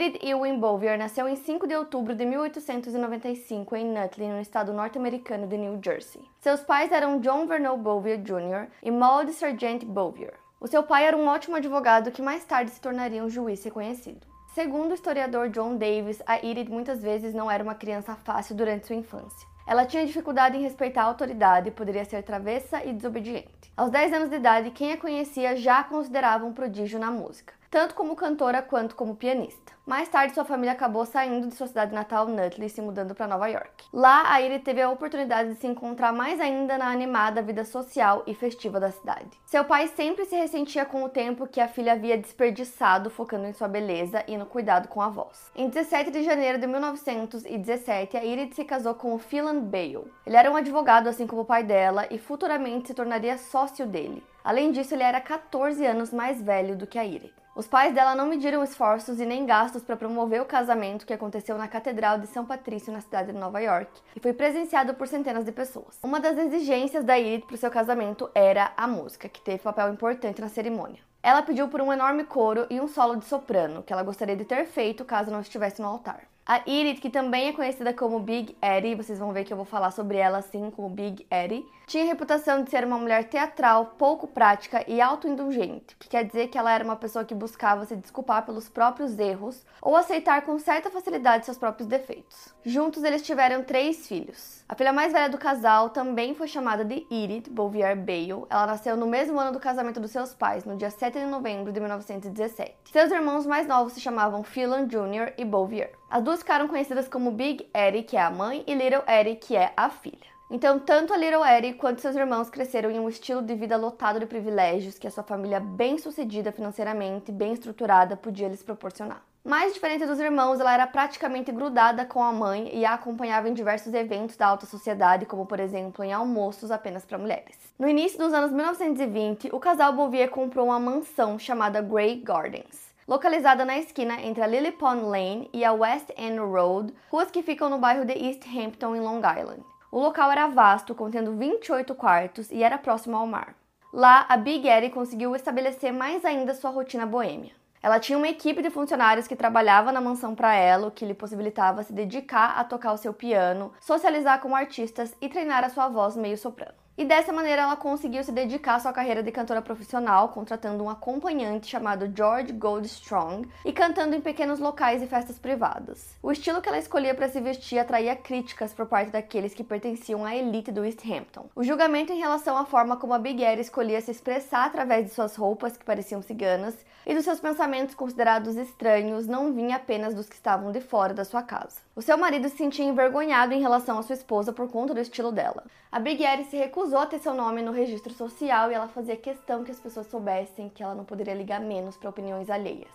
Edith Ewing Bowyer nasceu em 5 de outubro de 1895 em Nutley, no estado norte-americano de New Jersey. Seus pais eram John Vernon Bowyer Jr. e Maud Sargent Bowyer. O seu pai era um ótimo advogado que mais tarde se tornaria um juiz reconhecido. Segundo o historiador John Davis, a Edith muitas vezes não era uma criança fácil durante sua infância. Ela tinha dificuldade em respeitar a autoridade e poderia ser travessa e desobediente. Aos 10 anos de idade, quem a conhecia já a considerava um prodígio na música tanto como cantora quanto como pianista. Mais tarde, sua família acabou saindo de sua cidade natal, Nutley, e se mudando para Nova York. Lá, a teve a oportunidade de se encontrar mais ainda na animada vida social e festiva da cidade. Seu pai sempre se ressentia com o tempo que a filha havia desperdiçado focando em sua beleza e no cuidado com a voz. Em 17 de janeiro de 1917, a se casou com o Phelan Bale. Ele era um advogado, assim como o pai dela, e futuramente se tornaria sócio dele. Além disso, ele era 14 anos mais velho do que a. Os pais dela não mediram esforços e nem gastos para promover o casamento que aconteceu na Catedral de São Patrício, na cidade de Nova York, e foi presenciado por centenas de pessoas. Uma das exigências da Edith para o seu casamento era a música, que teve papel importante na cerimônia. Ela pediu por um enorme coro e um solo de soprano, que ela gostaria de ter feito caso não estivesse no altar. A Edith, que também é conhecida como Big Eddie, vocês vão ver que eu vou falar sobre ela assim como Big Eddie, tinha a reputação de ser uma mulher teatral, pouco prática e autoindulgente, que quer dizer que ela era uma pessoa que buscava se desculpar pelos próprios erros ou aceitar com certa facilidade seus próprios defeitos. Juntos eles tiveram três filhos. A filha mais velha do casal também foi chamada de Edith Bouvier Bale. Ela nasceu no mesmo ano do casamento dos seus pais, no dia 7 de novembro de 1917. Seus irmãos mais novos se chamavam Phelan Jr. e Bouvier. As duas ficaram conhecidas como Big Eddie, que é a mãe, e Little Eddie, que é a filha. Então, tanto a Little Eddie quanto seus irmãos cresceram em um estilo de vida lotado de privilégios que a sua família bem-sucedida financeiramente, bem estruturada, podia lhes proporcionar. Mais diferente dos irmãos, ela era praticamente grudada com a mãe e a acompanhava em diversos eventos da alta sociedade, como por exemplo em almoços apenas para mulheres. No início dos anos 1920, o casal Bouvier comprou uma mansão chamada Grey Gardens localizada na esquina entre a Lily Pond Lane e a West End Road, ruas que ficam no bairro de East Hampton, em Long Island. O local era vasto, contendo 28 quartos e era próximo ao mar. Lá, a Big Eddie conseguiu estabelecer mais ainda sua rotina boêmia. Ela tinha uma equipe de funcionários que trabalhava na mansão para ela, o que lhe possibilitava se dedicar a tocar o seu piano, socializar com artistas e treinar a sua voz meio soprano. E dessa maneira ela conseguiu se dedicar à sua carreira de cantora profissional, contratando um acompanhante chamado George Goldstrong e cantando em pequenos locais e festas privadas. O estilo que ela escolhia para se vestir atraía críticas por parte daqueles que pertenciam à elite do East Hampton. O julgamento em relação à forma como a Big Air escolhia se expressar através de suas roupas que pareciam ciganas e dos seus pensamentos considerados estranhos não vinha apenas dos que estavam de fora da sua casa. O seu marido se sentia envergonhado em relação à sua esposa por conta do estilo dela. A Big Air se recusou recusou ter seu nome no registro social e ela fazia questão que as pessoas soubessem que ela não poderia ligar menos para opiniões alheias.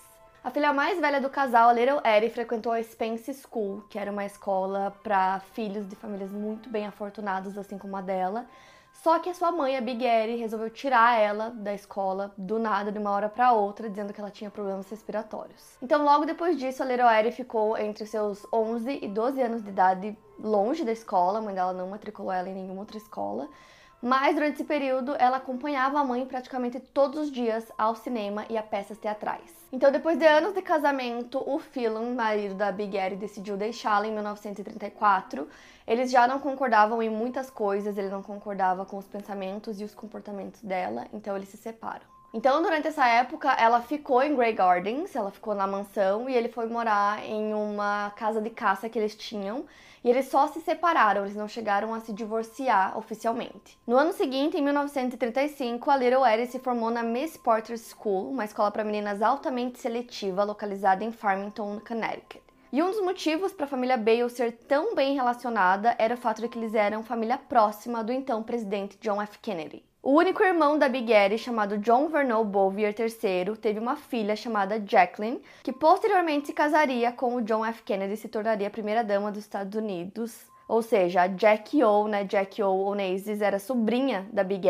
A filha mais velha do casal, a Little Eddie, frequentou a Spence School, que era uma escola para filhos de famílias muito bem afortunados, assim como a dela. Só que a sua mãe, a Big Eddie, resolveu tirar ela da escola do nada, de uma hora para outra, dizendo que ela tinha problemas respiratórios. Então, logo depois disso, a Little Eddie ficou entre seus 11 e 12 anos de idade longe da escola. A mãe dela não matriculou ela em nenhuma outra escola. Mas durante esse período ela acompanhava a mãe praticamente todos os dias ao cinema e a peças teatrais. Então, depois de anos de casamento, o Phelan, marido da Big Eddie, decidiu deixá-la em 1934. Eles já não concordavam em muitas coisas, ele não concordava com os pensamentos e os comportamentos dela, então eles se separam. Então, durante essa época, ela ficou em Grey Gardens, ela ficou na mansão e ele foi morar em uma casa de caça que eles tinham. E eles só se separaram, eles não chegaram a se divorciar oficialmente. No ano seguinte, em 1935, a Little Eddie se formou na Miss Porter School, uma escola para meninas altamente seletiva localizada em Farmington, Connecticut. E um dos motivos para a família Bale ser tão bem relacionada era o fato de que eles eram família próxima do então presidente John F. Kennedy. O único irmão da Big chamado John Vernon Bouvier III, teve uma filha chamada Jacqueline, que posteriormente se casaria com o John F. Kennedy e se tornaria a primeira dama dos Estados Unidos. Ou seja, a Jackie O, né, Jackie O Onassis, era sobrinha da Big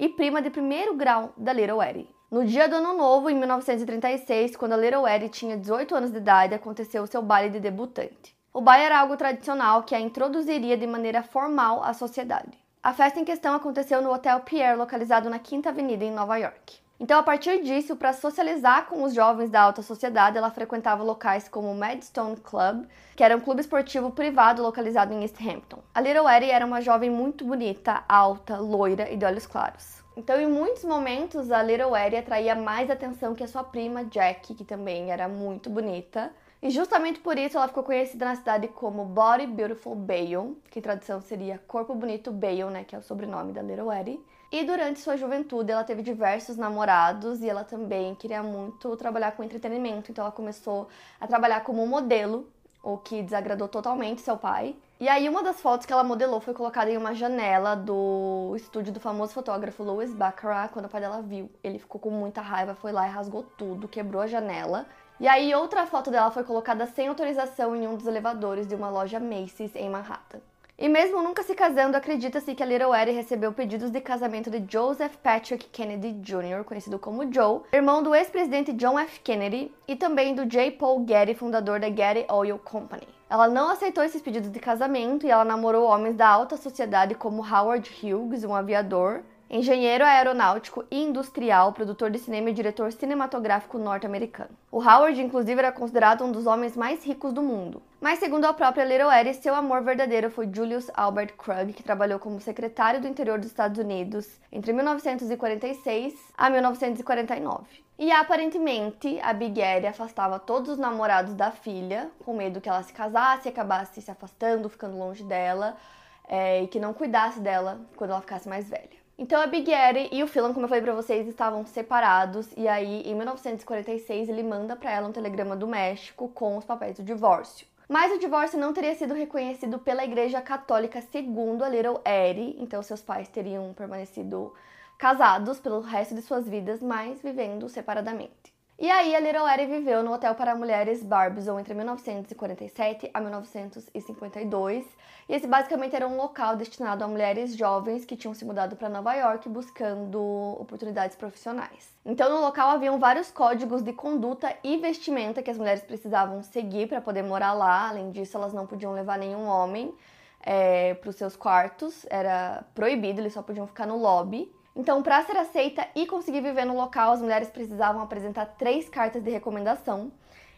e prima de primeiro grau da Little Eddie. No dia do Ano Novo, em 1936, quando a Little Eddie tinha 18 anos de idade, aconteceu o seu baile de debutante. O baile era algo tradicional que a introduziria de maneira formal à sociedade. A festa em questão aconteceu no Hotel Pierre, localizado na Quinta Avenida, em Nova York. Então, a partir disso, para socializar com os jovens da alta sociedade, ela frequentava locais como o Madstone Club, que era um clube esportivo privado localizado em East Hampton. A Little Eddie era uma jovem muito bonita, alta, loira e de olhos claros. Então, em muitos momentos, a Little Eddie atraía mais atenção que a sua prima Jack, que também era muito bonita. E justamente por isso ela ficou conhecida na cidade como Body Beautiful Bale, que em tradução seria Corpo Bonito Bale, né, que é o sobrenome da Little Eddie. E durante sua juventude ela teve diversos namorados e ela também queria muito trabalhar com entretenimento, então ela começou a trabalhar como modelo, o que desagradou totalmente seu pai. E aí uma das fotos que ela modelou foi colocada em uma janela do estúdio do famoso fotógrafo Louis Baccarat, quando o pai dela viu. Ele ficou com muita raiva, foi lá e rasgou tudo, quebrou a janela. E aí outra foto dela foi colocada sem autorização em um dos elevadores de uma loja Macy's em Manhattan. E mesmo nunca se casando, acredita-se que a Little Eddie recebeu pedidos de casamento de Joseph Patrick Kennedy Jr., conhecido como Joe, irmão do ex-presidente John F. Kennedy, e também do J. Paul Getty, fundador da Getty Oil Company. Ela não aceitou esses pedidos de casamento e ela namorou homens da alta sociedade como Howard Hughes, um aviador, engenheiro aeronáutico e industrial, produtor de cinema e diretor cinematográfico norte-americano. O Howard, inclusive, era considerado um dos homens mais ricos do mundo. Mas, segundo a própria Little Eddie, seu amor verdadeiro foi Julius Albert Krug, que trabalhou como secretário do interior dos Estados Unidos entre 1946 a 1949. E aparentemente a Big Eddie afastava todos os namorados da filha, com medo que ela se casasse e acabasse se afastando, ficando longe dela, é, e que não cuidasse dela quando ela ficasse mais velha. Então a Big Eddie e o Phelan, como eu falei para vocês, estavam separados e aí em 1946 ele manda para ela um telegrama do México com os papéis do divórcio. Mas o divórcio não teria sido reconhecido pela Igreja Católica segundo a Little Eddie, então seus pais teriam permanecido casados pelo resto de suas vidas, mas vivendo separadamente. E aí a Little Eddie viveu no hotel para mulheres Barbizon entre 1947 a 1952, e esse basicamente era um local destinado a mulheres jovens que tinham se mudado para Nova York buscando oportunidades profissionais. Então no local haviam vários códigos de conduta e vestimenta que as mulheres precisavam seguir para poder morar lá. Além disso, elas não podiam levar nenhum homem é, para os seus quartos, era proibido, eles só podiam ficar no lobby. Então, para ser aceita e conseguir viver no local, as mulheres precisavam apresentar três cartas de recomendação.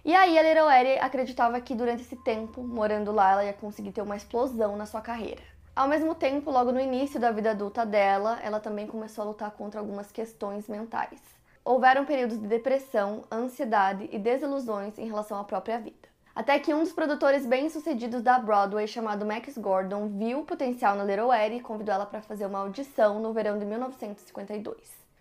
E aí a Little Eddie acreditava que durante esse tempo, morando lá, ela ia conseguir ter uma explosão na sua carreira. Ao mesmo tempo, logo no início da vida adulta dela, ela também começou a lutar contra algumas questões mentais. Houveram períodos de depressão, ansiedade e desilusões em relação à própria vida. Até que um dos produtores bem-sucedidos da Broadway, chamado Max Gordon, viu o potencial na Little e convidou ela para fazer uma audição no verão de 1952.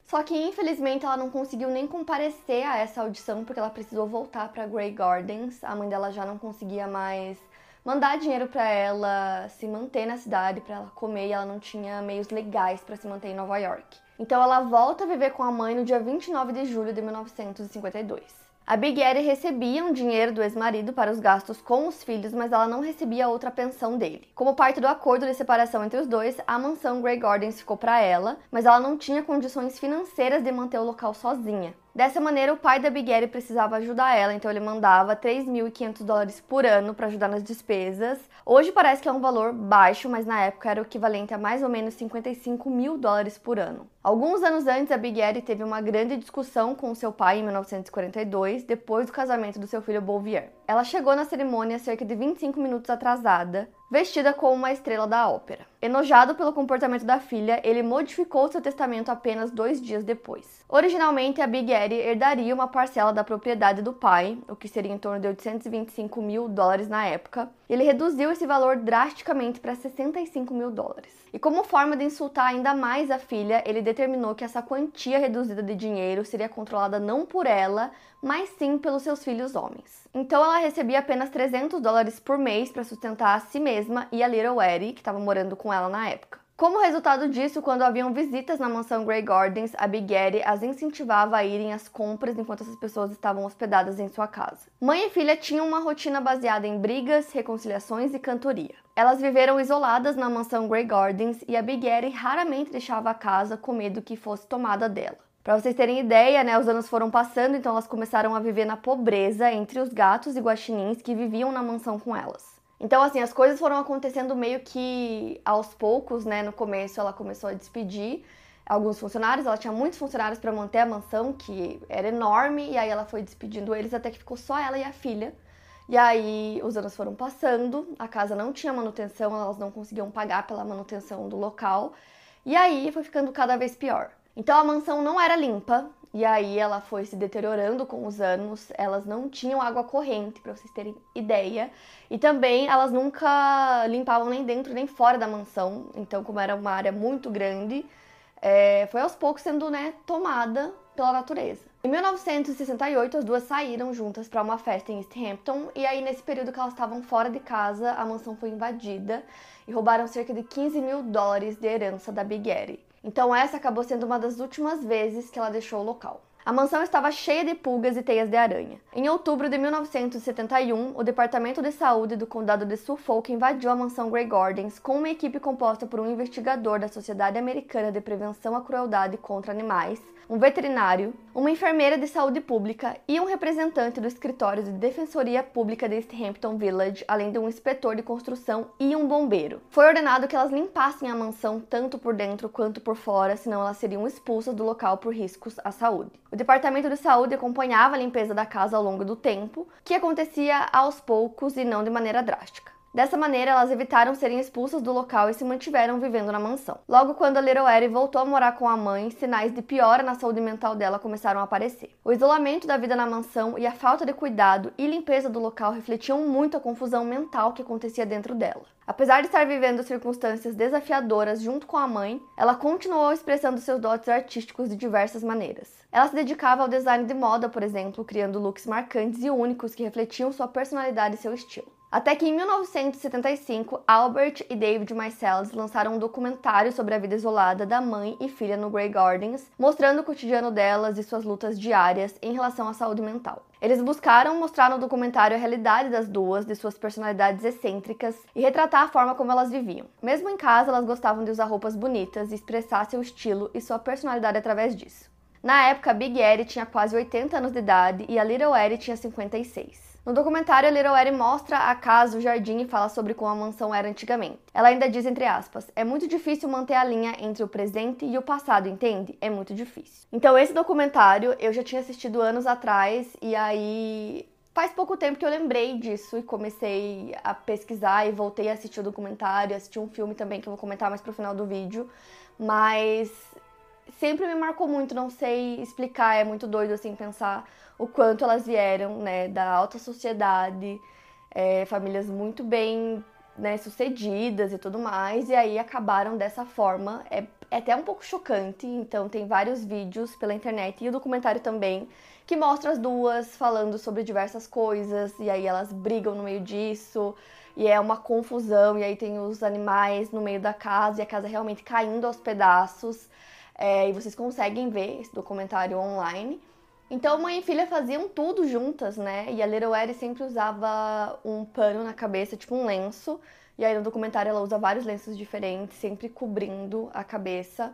Só que infelizmente ela não conseguiu nem comparecer a essa audição porque ela precisou voltar para Grey Gardens. A mãe dela já não conseguia mais mandar dinheiro para ela se manter na cidade, para ela comer, e ela não tinha meios legais para se manter em Nova York. Então ela volta a viver com a mãe no dia 29 de julho de 1952. A Big Eddie recebia um dinheiro do ex-marido para os gastos com os filhos, mas ela não recebia outra pensão dele. Como parte do acordo de separação entre os dois, a mansão Grey Gardens ficou para ela, mas ela não tinha condições financeiras de manter o local sozinha. Dessa maneira, o pai da Bigueri precisava ajudar ela, então ele mandava 3.500 dólares por ano para ajudar nas despesas. Hoje parece que é um valor baixo, mas na época era o equivalente a mais ou menos 55 mil dólares por ano. Alguns anos antes, a Bigueri teve uma grande discussão com seu pai em 1942, depois do casamento do seu filho Bouvier. Ela chegou na cerimônia cerca de 25 minutos atrasada, vestida como uma estrela da ópera. Enojado pelo comportamento da filha, ele modificou seu testamento apenas dois dias depois. Originalmente, a Big Eddie herdaria uma parcela da propriedade do pai, o que seria em torno de 825 mil dólares na época. Ele reduziu esse valor drasticamente para 65 mil dólares. E como forma de insultar ainda mais a filha, ele determinou que essa quantia reduzida de dinheiro seria controlada não por ela, mas sim pelos seus filhos homens. Então ela recebia apenas 300 dólares por mês para sustentar a si mesma e a Little Eddie, que estava morando com ela na época. Como resultado disso, quando haviam visitas na mansão Grey Gardens, a Big Eddie as incentivava a irem às compras enquanto essas pessoas estavam hospedadas em sua casa. Mãe e filha tinham uma rotina baseada em brigas, reconciliações e cantoria. Elas viveram isoladas na mansão Grey Gardens e a Big Eddie raramente deixava a casa com medo que fosse tomada dela. Para vocês terem ideia, né, os anos foram passando, então elas começaram a viver na pobreza entre os gatos e guaxinins que viviam na mansão com elas. Então, assim, as coisas foram acontecendo meio que aos poucos, né? No começo ela começou a despedir alguns funcionários, ela tinha muitos funcionários para manter a mansão, que era enorme, e aí ela foi despedindo eles até que ficou só ela e a filha. E aí os anos foram passando, a casa não tinha manutenção, elas não conseguiam pagar pela manutenção do local, e aí foi ficando cada vez pior. Então a mansão não era limpa, e aí ela foi se deteriorando com os anos, elas não tinham água corrente, para vocês terem ideia. E também elas nunca limpavam nem dentro nem fora da mansão. Então, como era uma área muito grande, é, foi aos poucos sendo né, tomada pela natureza. Em 1968, as duas saíram juntas para uma festa em East Hampton, e aí nesse período que elas estavam fora de casa, a mansão foi invadida e roubaram cerca de 15 mil dólares de herança da Big Eddie. Então essa acabou sendo uma das últimas vezes que ela deixou o local. A mansão estava cheia de pulgas e teias de aranha. Em outubro de 1971, o Departamento de Saúde do Condado de Suffolk invadiu a mansão Grey Gardens com uma equipe composta por um investigador da Sociedade Americana de Prevenção à Crueldade contra Animais, um veterinário, uma enfermeira de saúde pública e um representante do escritório de Defensoria Pública de East Hampton Village, além de um inspetor de construção e um bombeiro. Foi ordenado que elas limpassem a mansão tanto por dentro quanto por fora, senão elas seriam expulsas do local por riscos à saúde. O Departamento de Saúde acompanhava a limpeza da casa ao longo do tempo, que acontecia aos poucos e não de maneira drástica. Dessa maneira, elas evitaram serem expulsas do local e se mantiveram vivendo na mansão. Logo quando a Little voltou a morar com a mãe, sinais de piora na saúde mental dela começaram a aparecer. O isolamento da vida na mansão e a falta de cuidado e limpeza do local refletiam muito a confusão mental que acontecia dentro dela. Apesar de estar vivendo circunstâncias desafiadoras junto com a mãe, ela continuou expressando seus dotes artísticos de diversas maneiras. Ela se dedicava ao design de moda, por exemplo, criando looks marcantes e únicos que refletiam sua personalidade e seu estilo. Até que em 1975, Albert e David Mycelis lançaram um documentário sobre a vida isolada da mãe e filha no Grey Gardens, mostrando o cotidiano delas e suas lutas diárias em relação à saúde mental. Eles buscaram mostrar no documentário a realidade das duas, de suas personalidades excêntricas e retratar a forma como elas viviam. Mesmo em casa, elas gostavam de usar roupas bonitas e expressar seu estilo e sua personalidade através disso. Na época, Big Eddie tinha quase 80 anos de idade e a Little Eddie tinha 56. No documentário, a Little Eddie mostra a casa, o jardim e fala sobre como a mansão era antigamente. Ela ainda diz, entre aspas, é muito difícil manter a linha entre o presente e o passado, entende? É muito difícil. Então, esse documentário eu já tinha assistido anos atrás e aí faz pouco tempo que eu lembrei disso e comecei a pesquisar e voltei a assistir o documentário, assisti um filme também que eu vou comentar mais pro final do vídeo, mas sempre me marcou muito, não sei explicar, é muito doido assim pensar o quanto elas vieram, né, da alta sociedade, é, famílias muito bem né, sucedidas e tudo mais, e aí acabaram dessa forma. É, é até um pouco chocante, então tem vários vídeos pela internet e o documentário também que mostra as duas falando sobre diversas coisas, e aí elas brigam no meio disso, e é uma confusão, e aí tem os animais no meio da casa, e a casa realmente caindo aos pedaços. É, e vocês conseguem ver esse documentário online. Então, mãe e filha faziam tudo juntas, né? E a Little sempre usava um pano na cabeça, tipo um lenço. E aí no documentário ela usa vários lenços diferentes, sempre cobrindo a cabeça.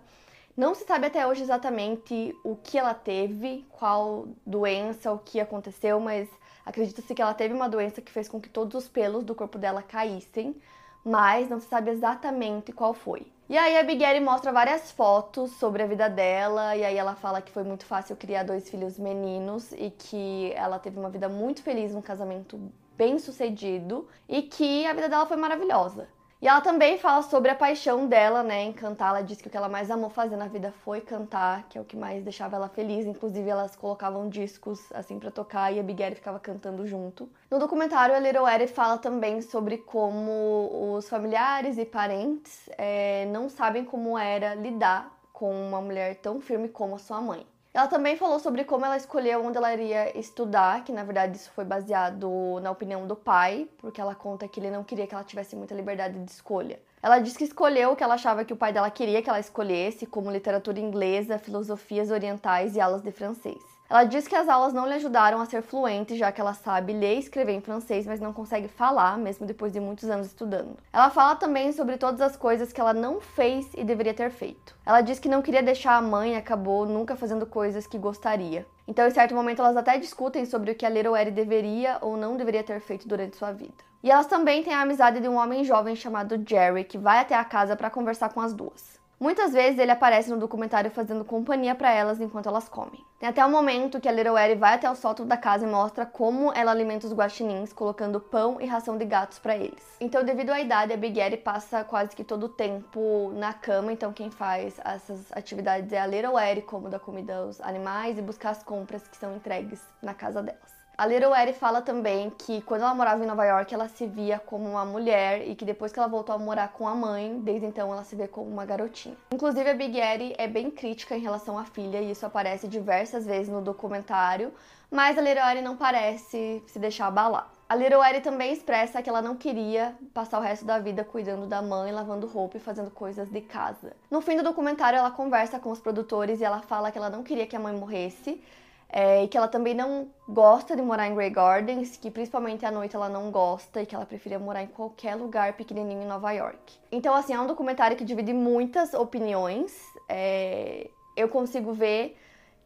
Não se sabe até hoje exatamente o que ela teve, qual doença, o que aconteceu, mas acredita-se que ela teve uma doença que fez com que todos os pelos do corpo dela caíssem, mas não se sabe exatamente qual foi. E aí a Big mostra várias fotos sobre a vida dela, e aí ela fala que foi muito fácil criar dois filhos meninos e que ela teve uma vida muito feliz, um casamento bem sucedido e que a vida dela foi maravilhosa. E ela também fala sobre a paixão dela, né, em cantar. Ela disse que o que ela mais amou fazer na vida foi cantar, que é o que mais deixava ela feliz. Inclusive, elas colocavam discos assim para tocar e a Big ficava cantando junto. No documentário, a Little Eddie fala também sobre como os familiares e parentes é, não sabem como era lidar com uma mulher tão firme como a sua mãe. Ela também falou sobre como ela escolheu onde ela iria estudar, que na verdade isso foi baseado na opinião do pai, porque ela conta que ele não queria que ela tivesse muita liberdade de escolha. Ela disse que escolheu o que ela achava que o pai dela queria que ela escolhesse, como literatura inglesa, filosofias orientais e aulas de francês. Ela diz que as aulas não lhe ajudaram a ser fluente, já que ela sabe ler e escrever em francês, mas não consegue falar, mesmo depois de muitos anos estudando. Ela fala também sobre todas as coisas que ela não fez e deveria ter feito. Ela diz que não queria deixar a mãe e acabou nunca fazendo coisas que gostaria. Então, em certo momento, elas até discutem sobre o que a Little deveria ou não deveria ter feito durante sua vida. E elas também têm a amizade de um homem jovem chamado Jerry, que vai até a casa para conversar com as duas. Muitas vezes ele aparece no documentário fazendo companhia para elas enquanto elas comem. Tem até o momento que a Little Ellie vai até o sótão da casa e mostra como ela alimenta os guaxinins, colocando pão e ração de gatos para eles. Então, devido à idade, a Big Ellie passa quase que todo o tempo na cama, então quem faz essas atividades é a Little Ellie, como dar comida aos animais e buscar as compras que são entregues na casa delas. A Little Eddie fala também que quando ela morava em Nova York, ela se via como uma mulher e que depois que ela voltou a morar com a mãe, desde então ela se vê como uma garotinha. Inclusive, a Big Eddie é bem crítica em relação à filha e isso aparece diversas vezes no documentário, mas a Little Eddie não parece se deixar abalar. A Little Eddie também expressa que ela não queria passar o resto da vida cuidando da mãe, lavando roupa e fazendo coisas de casa. No fim do documentário, ela conversa com os produtores e ela fala que ela não queria que a mãe morresse, é, e que ela também não gosta de morar em Grey Gardens, que principalmente à noite ela não gosta e que ela preferia morar em qualquer lugar pequenininho em Nova York. Então, assim, é um documentário que divide muitas opiniões. É, eu consigo ver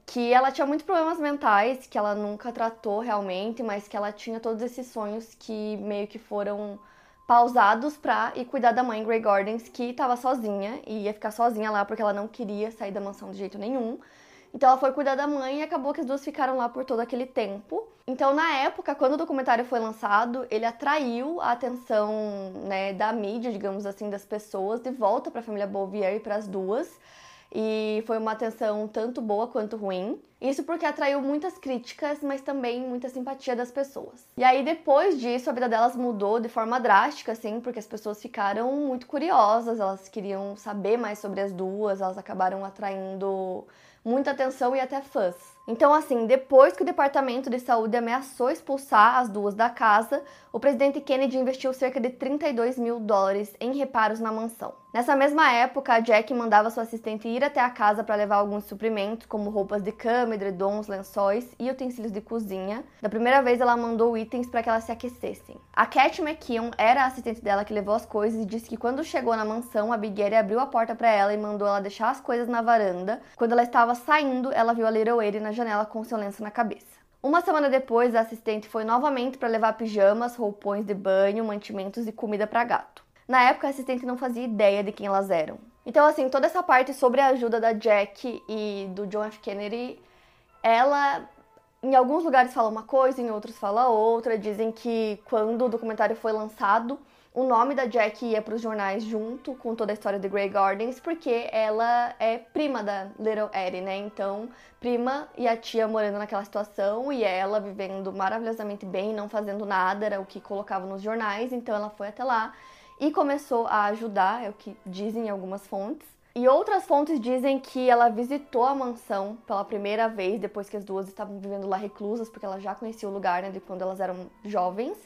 que ela tinha muitos problemas mentais, que ela nunca tratou realmente, mas que ela tinha todos esses sonhos que meio que foram pausados pra ir cuidar da mãe em Grey Gardens, que estava sozinha e ia ficar sozinha lá porque ela não queria sair da mansão de jeito nenhum. Então ela foi cuidar da mãe e acabou que as duas ficaram lá por todo aquele tempo. Então, na época, quando o documentário foi lançado, ele atraiu a atenção né, da mídia, digamos assim, das pessoas, de volta para a família Bouvier e para as duas. E foi uma atenção tanto boa quanto ruim. Isso porque atraiu muitas críticas, mas também muita simpatia das pessoas. E aí, depois disso, a vida delas mudou de forma drástica, assim, porque as pessoas ficaram muito curiosas, elas queriam saber mais sobre as duas, elas acabaram atraindo muita atenção e até fãs. Então, assim, depois que o Departamento de Saúde ameaçou expulsar as duas da casa, o presidente Kennedy investiu cerca de 32 mil dólares em reparos na mansão. Nessa mesma época, Jack mandava sua assistente ir até a casa para levar alguns suprimentos, como roupas de cama, edredons, lençóis e utensílios de cozinha. Da primeira vez, ela mandou itens para que elas se aquecessem. A Cat McKeon era a assistente dela que levou as coisas e disse que quando chegou na mansão, a Big abriu a porta para ela e mandou ela deixar as coisas na varanda. Quando ela estava saindo, ela viu a Little Eddie na janela com seu lenço na cabeça. Uma semana depois, a assistente foi novamente para levar pijamas, roupões de banho, mantimentos e comida para gato. Na época, a assistente não fazia ideia de quem elas eram. Então, assim, toda essa parte sobre a ajuda da Jack e do John F. Kennedy, ela em alguns lugares fala uma coisa, em outros fala outra. Dizem que quando o documentário foi lançado, o nome da Jack ia para os jornais junto com toda a história de Grey Gardens, porque ela é prima da Little Eddie, né? Então, prima e a tia morando naquela situação e ela vivendo maravilhosamente bem, não fazendo nada, era o que colocava nos jornais. Então, ela foi até lá e começou a ajudar, é o que dizem algumas fontes. E outras fontes dizem que ela visitou a mansão pela primeira vez depois que as duas estavam vivendo lá reclusas, porque ela já conhecia o lugar né, de quando elas eram jovens.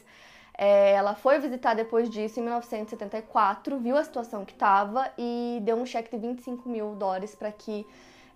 É, ela foi visitar depois disso em 1974, viu a situação que estava e deu um cheque de 25 mil dólares para que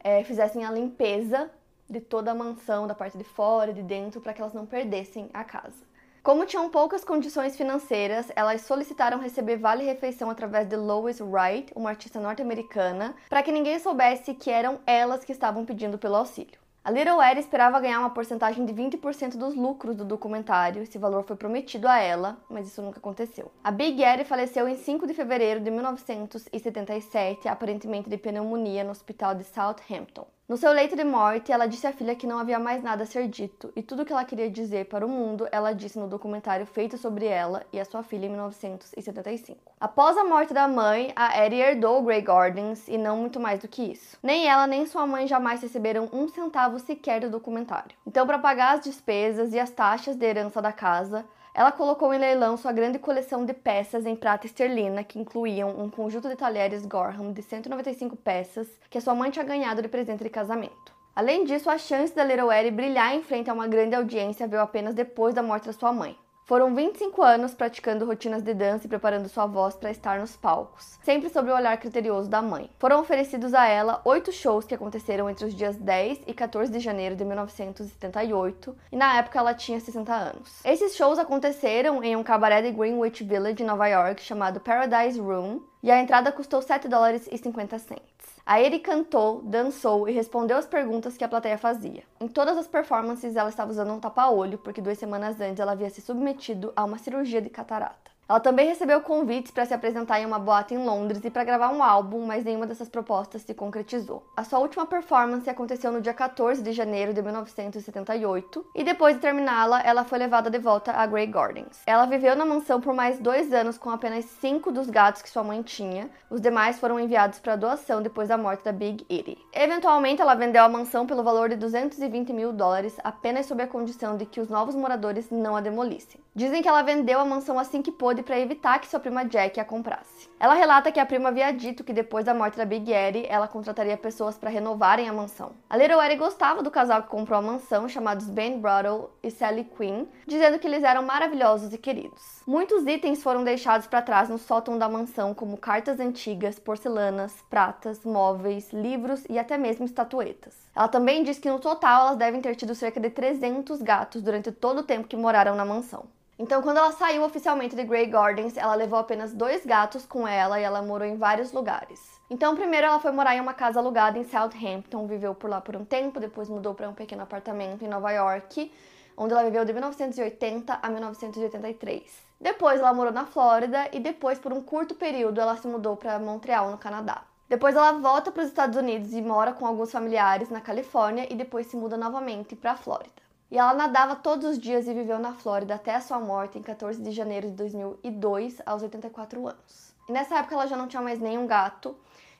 é, fizessem a limpeza de toda a mansão, da parte de fora de dentro, para que elas não perdessem a casa. Como tinham poucas condições financeiras, elas solicitaram receber vale-refeição através de Lois Wright, uma artista norte-americana, para que ninguém soubesse que eram elas que estavam pedindo pelo auxílio. A Little Ed esperava ganhar uma porcentagem de 20% dos lucros do documentário, esse valor foi prometido a ela, mas isso nunca aconteceu. A Big Ed faleceu em 5 de fevereiro de 1977, aparentemente de pneumonia, no hospital de Southampton. No seu leito de morte, ela disse à filha que não havia mais nada a ser dito, e tudo o que ela queria dizer para o mundo, ela disse no documentário feito sobre ela e a sua filha em 1975. Após a morte da mãe, a Eddie herdou Grey Gardens e não muito mais do que isso. Nem ela nem sua mãe jamais receberam um centavo sequer do documentário. Então, para pagar as despesas e as taxas de herança da casa, ela colocou em leilão sua grande coleção de peças em prata esterlina, que incluíam um conjunto de talheres Gorham de 195 peças que a sua mãe tinha ganhado de presente de casamento. Além disso, a chance da Eddie brilhar em frente a uma grande audiência veio apenas depois da morte da sua mãe. Foram 25 anos praticando rotinas de dança e preparando sua voz para estar nos palcos, sempre sob o olhar criterioso da mãe. Foram oferecidos a ela oito shows que aconteceram entre os dias 10 e 14 de janeiro de 1978, e na época ela tinha 60 anos. Esses shows aconteceram em um cabaré de Greenwich Village, Nova York, chamado Paradise Room, e a entrada custou 7 dólares e 50 cents. A Eri cantou, dançou e respondeu as perguntas que a plateia fazia. Em todas as performances, ela estava usando um tapa-olho, porque duas semanas antes ela havia se submetido a uma cirurgia de catarata. Ela também recebeu convites para se apresentar em uma boate em Londres e para gravar um álbum, mas nenhuma dessas propostas se concretizou. A sua última performance aconteceu no dia 14 de janeiro de 1978 e depois de terminá-la, ela foi levada de volta a Grey Gardens. Ela viveu na mansão por mais dois anos com apenas cinco dos gatos que sua mãe tinha. Os demais foram enviados para doação depois da morte da Big Edie. Eventualmente, ela vendeu a mansão pelo valor de 220 mil dólares, apenas sob a condição de que os novos moradores não a demolissem. Dizem que ela vendeu a mansão assim que pôde para evitar que sua prima Jack a comprasse. Ela relata que a prima havia dito que depois da morte da Big Eddie, ela contrataria pessoas para renovarem a mansão. A Little Eddie gostava do casal que comprou a mansão, chamados Ben Brottle e Sally Quinn, dizendo que eles eram maravilhosos e queridos. Muitos itens foram deixados para trás no sótão da mansão, como cartas antigas, porcelanas, pratas, móveis, livros e até mesmo estatuetas. Ela também diz que no total elas devem ter tido cerca de 300 gatos durante todo o tempo que moraram na mansão. Então, quando ela saiu oficialmente de Grey Gardens, ela levou apenas dois gatos com ela e ela morou em vários lugares. Então, primeiro ela foi morar em uma casa alugada em Southampton, viveu por lá por um tempo, depois mudou para um pequeno apartamento em Nova York, onde ela viveu de 1980 a 1983. Depois ela morou na Flórida e depois, por um curto período, ela se mudou para Montreal, no Canadá. Depois ela volta para os Estados Unidos e mora com alguns familiares na Califórnia e depois se muda novamente para a Flórida. E ela nadava todos os dias e viveu na Flórida até a sua morte em 14 de janeiro de 2002, aos 84 anos. E nessa época ela já não tinha mais nenhum gato.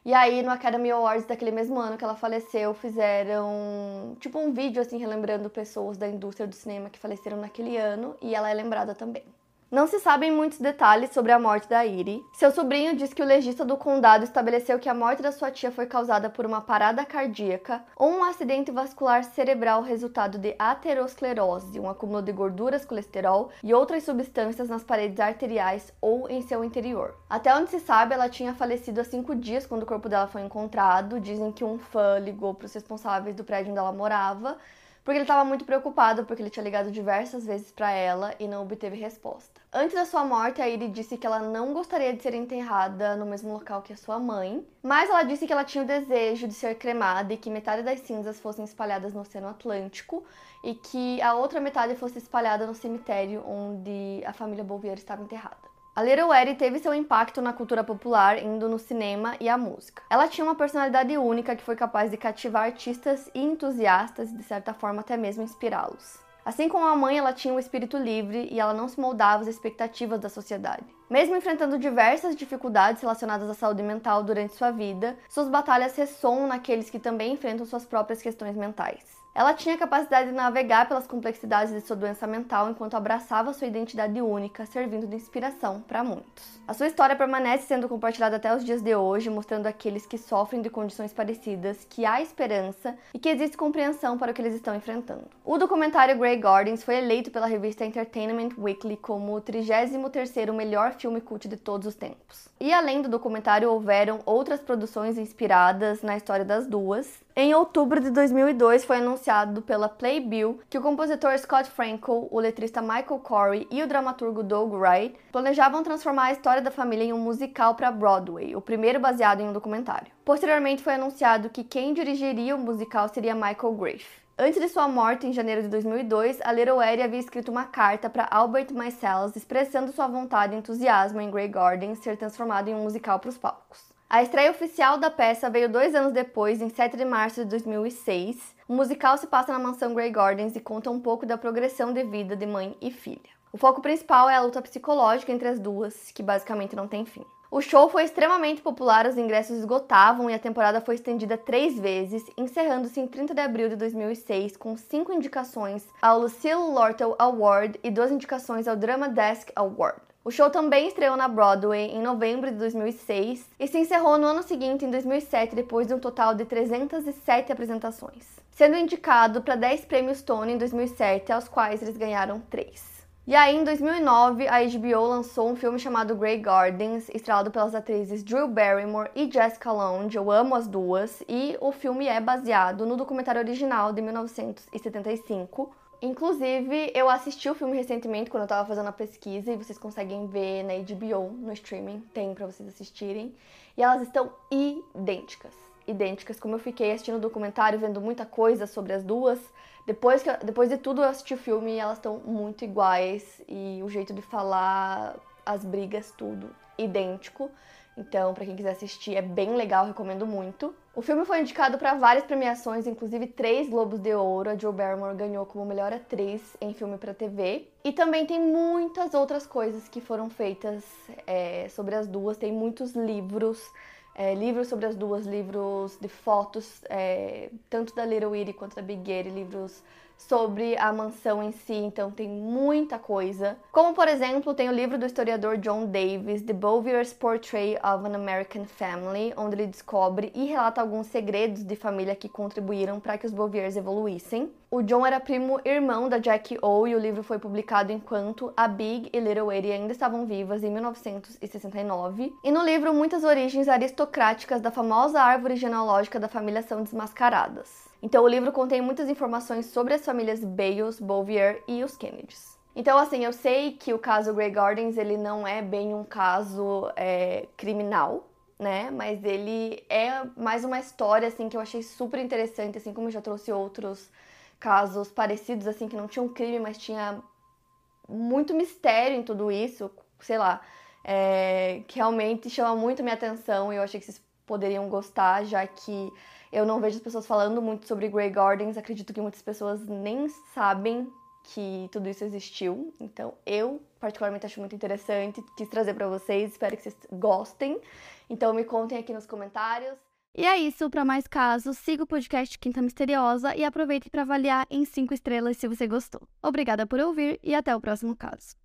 E aí no Academy Awards daquele mesmo ano que ela faleceu, fizeram tipo um vídeo assim relembrando pessoas da indústria do cinema que faleceram naquele ano e ela é lembrada também. Não se sabem muitos detalhes sobre a morte da Iri. Seu sobrinho diz que o legista do condado estabeleceu que a morte da sua tia foi causada por uma parada cardíaca ou um acidente vascular cerebral resultado de aterosclerose, um acúmulo de gorduras, colesterol e outras substâncias nas paredes arteriais ou em seu interior. Até onde se sabe, ela tinha falecido há cinco dias quando o corpo dela foi encontrado. Dizem que um fã ligou para os responsáveis do prédio onde ela morava porque ele estava muito preocupado porque ele tinha ligado diversas vezes para ela e não obteve resposta. Antes da sua morte, a Iri disse que ela não gostaria de ser enterrada no mesmo local que a sua mãe, mas ela disse que ela tinha o desejo de ser cremada e que metade das cinzas fossem espalhadas no Oceano Atlântico e que a outra metade fosse espalhada no cemitério onde a família Bouvier estava enterrada. A Little Eddie teve seu impacto na cultura popular indo no cinema e a música. Ela tinha uma personalidade única que foi capaz de cativar artistas e entusiastas e, de certa forma, até mesmo inspirá-los. Assim como a mãe, ela tinha um espírito livre e ela não se moldava às expectativas da sociedade. Mesmo enfrentando diversas dificuldades relacionadas à saúde mental durante sua vida, suas batalhas ressoam naqueles que também enfrentam suas próprias questões mentais. Ela tinha a capacidade de navegar pelas complexidades de sua doença mental enquanto abraçava sua identidade única, servindo de inspiração para muitos. A sua história permanece sendo compartilhada até os dias de hoje, mostrando àqueles que sofrem de condições parecidas que há esperança e que existe compreensão para o que eles estão enfrentando. O documentário Grey Gardens foi eleito pela revista Entertainment Weekly como o 33º melhor filme cult de todos os tempos. E além do documentário, houveram outras produções inspiradas na história das duas, em outubro de 2002 foi anunciado pela Playbill que o compositor Scott Frankel, o letrista Michael Corey e o dramaturgo Doug Wright planejavam transformar a história da família em um musical para Broadway, o primeiro baseado em um documentário. Posteriormente foi anunciado que quem dirigiria o musical seria Michael Griff. Antes de sua morte, em janeiro de 2002, a Little Eddie havia escrito uma carta para Albert Mycells expressando sua vontade e entusiasmo em Grey Garden ser transformado em um musical para os palcos. A estreia oficial da peça veio dois anos depois, em 7 de março de 2006. O musical se passa na mansão Grey Gardens e conta um pouco da progressão de vida de mãe e filha. O foco principal é a luta psicológica entre as duas, que basicamente não tem fim. O show foi extremamente popular, os ingressos esgotavam e a temporada foi estendida três vezes, encerrando-se em 30 de abril de 2006 com cinco indicações ao Lucille Lortel Award e duas indicações ao Drama Desk Award. O show também estreou na Broadway em novembro de 2006 e se encerrou no ano seguinte, em 2007, depois de um total de 307 apresentações, sendo indicado para 10 prêmios Tony em 2007, aos quais eles ganharam 3. E aí, em 2009, a HBO lançou um filme chamado Grey Gardens, estrelado pelas atrizes Drew Barrymore e Jessica Lange. Eu amo as duas. E o filme é baseado no documentário original de 1975, Inclusive, eu assisti o filme recentemente quando eu tava fazendo a pesquisa e vocês conseguem ver na HBO, no streaming, tem para vocês assistirem. E elas estão idênticas. Idênticas, como eu fiquei assistindo o documentário, vendo muita coisa sobre as duas. Depois, que, depois de tudo eu assisti o filme e elas estão muito iguais. E o jeito de falar, as brigas, tudo idêntico. Então, para quem quiser assistir, é bem legal, recomendo muito. O filme foi indicado para várias premiações, inclusive três Globos de Ouro. A Joe Barrymore ganhou como melhor atriz em filme para TV. E também tem muitas outras coisas que foram feitas é, sobre as duas. Tem muitos livros, é, livros sobre as duas, livros de fotos, é, tanto da Little Edie quanto da Big Gary, livros sobre a mansão em si, então tem muita coisa. Como, por exemplo, tem o livro do historiador John Davis, The Bouvier's Portrait of an American Family, onde ele descobre e relata alguns segredos de família que contribuíram para que os Bouviers evoluíssem. O John era primo irmão da Jackie O e o livro foi publicado enquanto a Big e Little Eddie ainda estavam vivas em 1969. E no livro, muitas origens aristocráticas da famosa árvore genealógica da família são desmascaradas. Então o livro contém muitas informações sobre as famílias Bales, Bouvier e os Kennedys. Então, assim, eu sei que o caso Grey Gardens ele não é bem um caso é, criminal, né? Mas ele é mais uma história assim que eu achei super interessante, assim como eu já trouxe outros casos parecidos, assim que não tinha um crime, mas tinha muito mistério em tudo isso, sei lá, é, que realmente chama muito minha atenção e eu achei que vocês poderiam gostar, já que eu não vejo as pessoas falando muito sobre Grey Gardens, acredito que muitas pessoas nem sabem que tudo isso existiu. Então, eu particularmente acho muito interessante, quis trazer para vocês, espero que vocês gostem. Então, me contem aqui nos comentários. E é isso, para mais casos, siga o podcast Quinta Misteriosa e aproveite para avaliar em 5 estrelas se você gostou. Obrigada por ouvir e até o próximo caso.